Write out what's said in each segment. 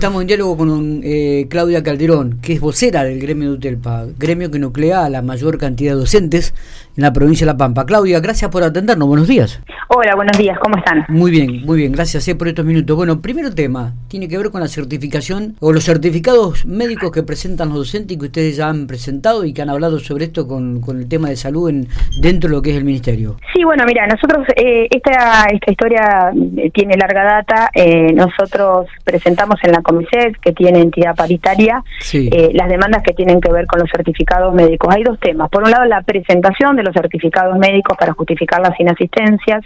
Estamos en diálogo con eh, Claudia Calderón, que es vocera del gremio de UTELPA, gremio que nuclea a la mayor cantidad de docentes en la provincia de La Pampa. Claudia, gracias por atendernos, buenos días. Hola, buenos días, ¿cómo están? Muy bien, muy bien, gracias eh, por estos minutos. Bueno, primero tema, tiene que ver con la certificación o los certificados médicos que presentan los docentes y que ustedes ya han presentado y que han hablado sobre esto con, el tema de salud en, dentro de lo que es el ministerio. Sí, bueno, mira, nosotros, eh, esta, esta historia tiene larga data, nosotros presentamos en la Comiset, que tiene entidad paritaria, eh, las demandas que tienen que ver con los certificados médicos. Hay dos temas. Por un lado, la presentación de los certificados médicos para justificar las inasistencias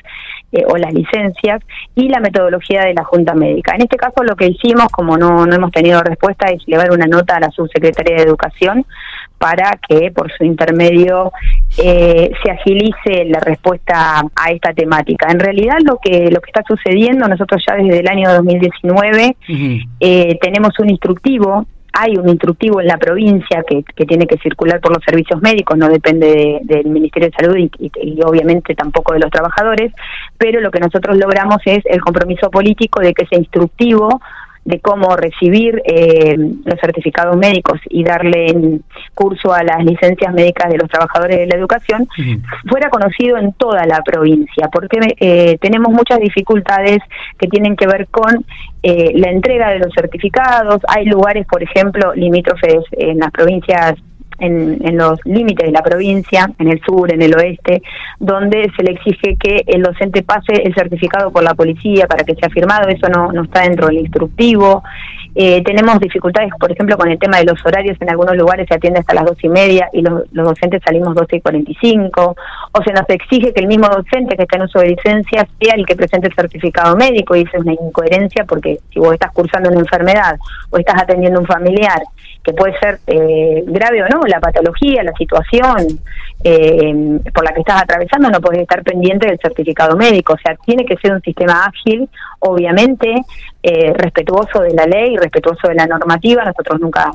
eh, o las licencias y la metodología de la Junta Médica. En este caso, lo que hicimos, como no, no hemos tenido respuesta, es llevar una nota a la subsecretaría de Educación para que por su intermedio eh, se agilice la respuesta a esta temática. En realidad lo que lo que está sucediendo, nosotros ya desde el año 2019 eh, tenemos un instructivo hay un instructivo en la provincia que, tiene que circular por los servicios médicos, no depende del Ministerio de Salud y, obviamente tampoco de los trabajadores, pero lo que nosotros logramos es el compromiso político de que ese instructivo de cómo recibir eh, los certificados médicos y darle curso a las licencias médicas de los trabajadores de la educación fuera conocido en toda la provincia, porque eh, tenemos muchas dificultades que tienen que ver con eh, la entrega de los certificados. Hay lugares, por ejemplo, limítrofes en las provincias en, los límites de la provincia, en el sur, en el oeste, donde se le exige que el docente pase el certificado por la policía para que sea firmado, eso no, no está dentro del instructivo. Eh, tenemos dificultades, por ejemplo, con el tema de los horarios, en algunos lugares se atiende hasta las dos y media y los, docentes salimos 12 y 45, o se nos exige que el mismo docente que está en uso de licencia sea el que presente el certificado médico y eso es una incoherencia porque si vos estás cursando una enfermedad o estás atendiendo un familiar que puede ser eh, grave o no, la patología, la situación eh, por la que estás atravesando, no puedes estar pendiente del certificado médico. O sea, tiene que ser un sistema ágil, obviamente, eh, respetuoso de la ley, respetuoso de la normativa. Nosotros nunca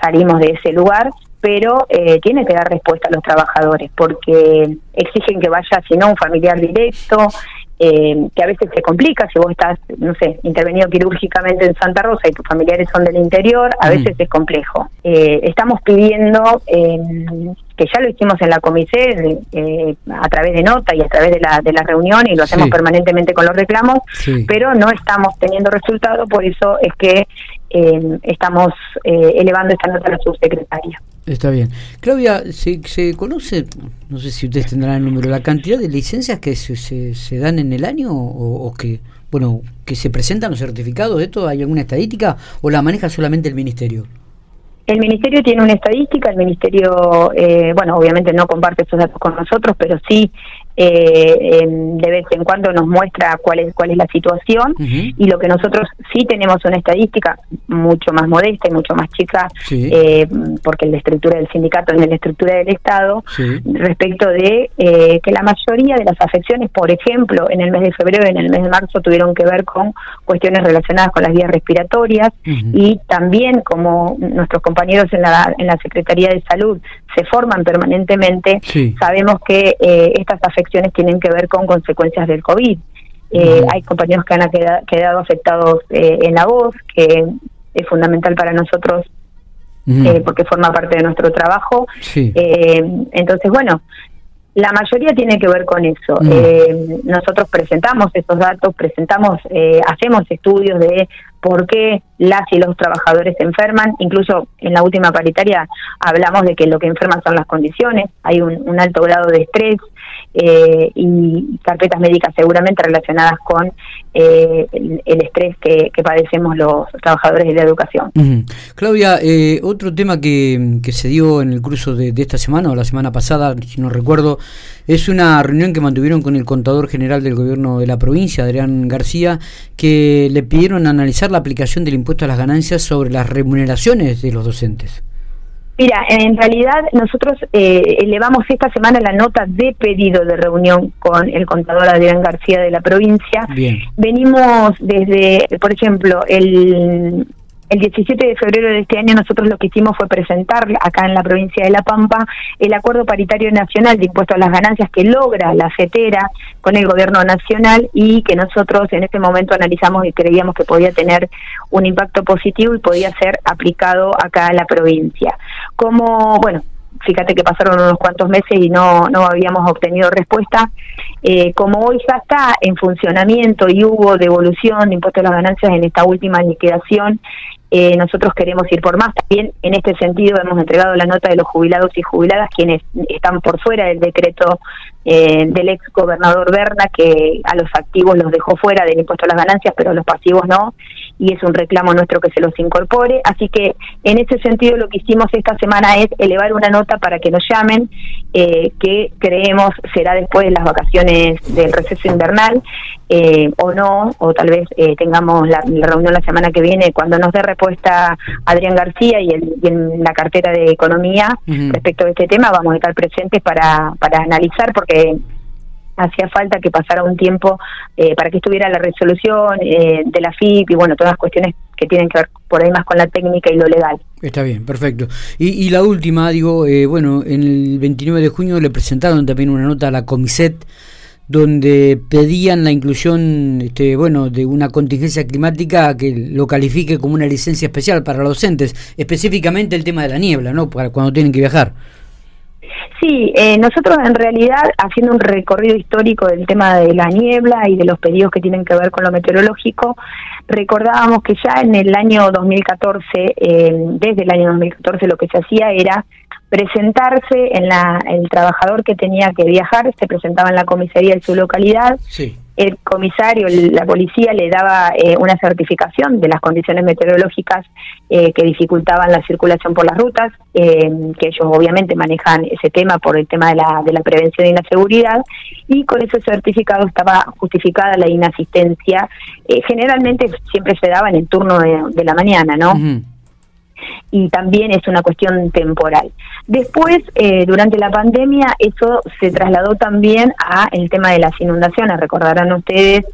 salimos de ese lugar, pero tiene que dar respuesta a los trabajadores, porque exigen que vaya, si no, un familiar directo, eh, que a veces se complica si vos estás, no sé, intervenido quirúrgicamente en Santa Rosa y tus familiares son del interior, a veces es complejo. Eh, estamos pidiendo, eh, que ya lo hicimos en la comité a través de nota y a través de la, de la reunión y lo hacemos permanentemente con los reclamos, pero no estamos teniendo resultado, por eso es que estamos elevando esta nota a la subsecretaria. Está bien. Claudia, ¿se, ¿se, conoce, no sé si ustedes tendrán el número, la cantidad de licencias que se, se, dan en el año o, que, bueno, que se presentan los certificados de esto? ¿Hay alguna estadística o la maneja solamente el Ministerio? El Ministerio tiene una estadística, el Ministerio, eh, bueno, obviamente no comparte esos datos con nosotros, pero sí eh, de vez en cuando nos muestra cuál es cuál es la situación y lo que nosotros sí tenemos una estadística mucho más modesta y mucho más chica eh, porque la estructura del sindicato es la estructura del Estado respecto de eh, que la mayoría de las afecciones por ejemplo en el mes de febrero y en el mes de marzo tuvieron que ver con cuestiones relacionadas con las vías respiratorias y también como nuestros compañeros en la en la Secretaría de Salud se forman permanentemente sabemos que estas afecciones tienen que ver con consecuencias del COVID. Eh, hay compañeros que han quedado, afectados eh, en la voz, que es fundamental para nosotros eh, porque forma parte de nuestro trabajo. entonces, bueno, la mayoría tiene que ver con eso. nosotros presentamos esos datos, presentamos, hacemos estudios de por qué las y los trabajadores se enferman. Incluso en la última paritaria hablamos de que lo que enferman son las condiciones. Hay un alto grado de estrés, eh, y carpetas médicas seguramente relacionadas con eh, el, estrés que, padecemos los trabajadores de la educación. Claudia, eh, otro tema que, que, se dio en el curso de, esta semana o la semana pasada, si no recuerdo, es una reunión que mantuvieron con el contador general del gobierno de la provincia, Adrián García, que le pidieron analizar la aplicación del impuesto a las ganancias sobre las remuneraciones de los docentes. Mira, en realidad nosotros eh, elevamos esta semana la nota de pedido de reunión con el contador Adrián García de la provincia. Venimos desde, por ejemplo, el el 17 de febrero de este año nosotros lo que hicimos fue presentar acá en la provincia de La Pampa el acuerdo paritario nacional de impuestos a las ganancias que logra la CETERA con el gobierno nacional y que nosotros en este momento analizamos y creíamos que podía tener un impacto positivo y podía ser aplicado acá en la provincia. Como, bueno, fíjate que pasaron unos cuantos meses y no, no habíamos obtenido respuesta. Eh, como hoy ya está en funcionamiento y hubo devolución de impuestos a las ganancias en esta última liquidación, eh, nosotros queremos ir por más. También en este sentido hemos entregado la nota de los jubilados y jubiladas, quienes están por fuera del decreto eh, del ex gobernador Berna, que a los activos los dejó fuera del impuesto a las ganancias, pero a los pasivos no, y es un reclamo nuestro que se los incorpore. Así que en ese sentido lo que hicimos esta semana es elevar una nota para que nos llamen, eh, que creemos será después de las vacaciones del receso invernal, eh, o no, o tal vez tengamos la, reunión la semana que viene cuando nos dé respuesta Adrián García y, en la cartera de Economía respecto a este tema, vamos a estar presentes para, para analizar, porque hacía falta que pasara un tiempo eh, para que estuviera la resolución eh, de la FIP y bueno, todas las cuestiones que tienen que ver por ahí más con la técnica y lo legal. Está bien, perfecto. Y, la última, digo, eh, bueno, en el 29 de junio le presentaron también una nota a la Comiset donde pedían la inclusión, este, bueno, de una contingencia climática que lo califique como una licencia especial para los docentes, específicamente el tema de la niebla, ¿no? Para cuando tienen que viajar. Sí, eh, nosotros en realidad, haciendo un recorrido histórico del tema de la niebla y de los pedidos que tienen que ver con lo meteorológico, recordábamos que ya en el año 2014, eh, desde el año 2014, lo que se hacía era presentarse en la el trabajador que tenía que viajar se presentaba en la comisaría de su localidad sí el comisario, la policía le daba eh, una certificación de las condiciones meteorológicas eh, que dificultaban la circulación por las rutas, eh, que ellos obviamente manejan ese tema por el tema de la, de la prevención y la seguridad, y con ese certificado estaba justificada la inasistencia. generalmente siempre se daba en el turno de, la mañana, ¿no? Y también es una cuestión temporal. Después, eh, durante la pandemia, eso se trasladó también a el tema de las inundaciones. Recordarán ustedes,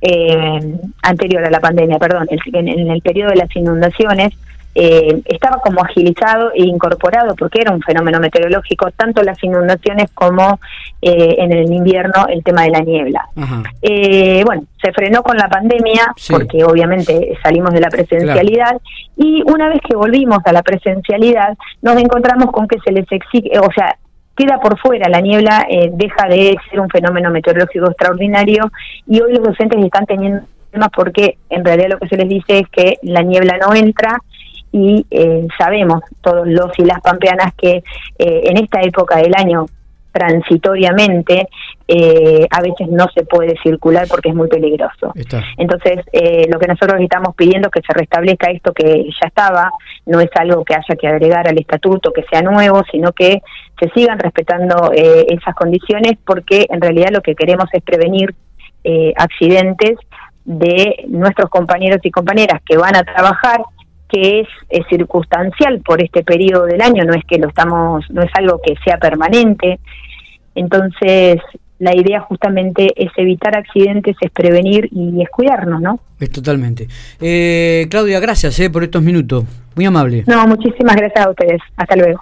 eh, anterior a la pandemia, perdón, en el periodo de las inundaciones, eh, estaba como agilizado e incorporado porque era un fenómeno meteorológico, tanto las inundaciones como eh, en el invierno el tema de la niebla. Eh, bueno, se frenó con la pandemia porque obviamente salimos de la presencialidad y una vez que volvimos a la presencialidad nos encontramos con que se les exige, o sea, queda por fuera, la niebla deja de ser un fenómeno meteorológico extraordinario y hoy los docentes están teniendo problemas porque en realidad lo que se les dice es que la niebla no entra y eh, sabemos todos los y las pampeanas que eh, en esta época del año transitoriamente eh, a veces no se puede circular porque es muy peligroso. Entonces, lo que nosotros estamos pidiendo es que se restablezca esto que ya estaba, no es algo que haya que agregar al estatuto, que sea nuevo, sino que se sigan respetando esas condiciones porque en realidad lo que queremos es prevenir accidentes de nuestros compañeros y compañeras que van a trabajar que es, circunstancial por este periodo del año, no es que lo estamos, no es algo que sea permanente. Entonces, la idea justamente es evitar accidentes, es prevenir y es cuidarnos, ¿no? Es totalmente. Eh, Claudia, gracias eh, por estos minutos. Muy amable. No, muchísimas gracias a ustedes. Hasta luego.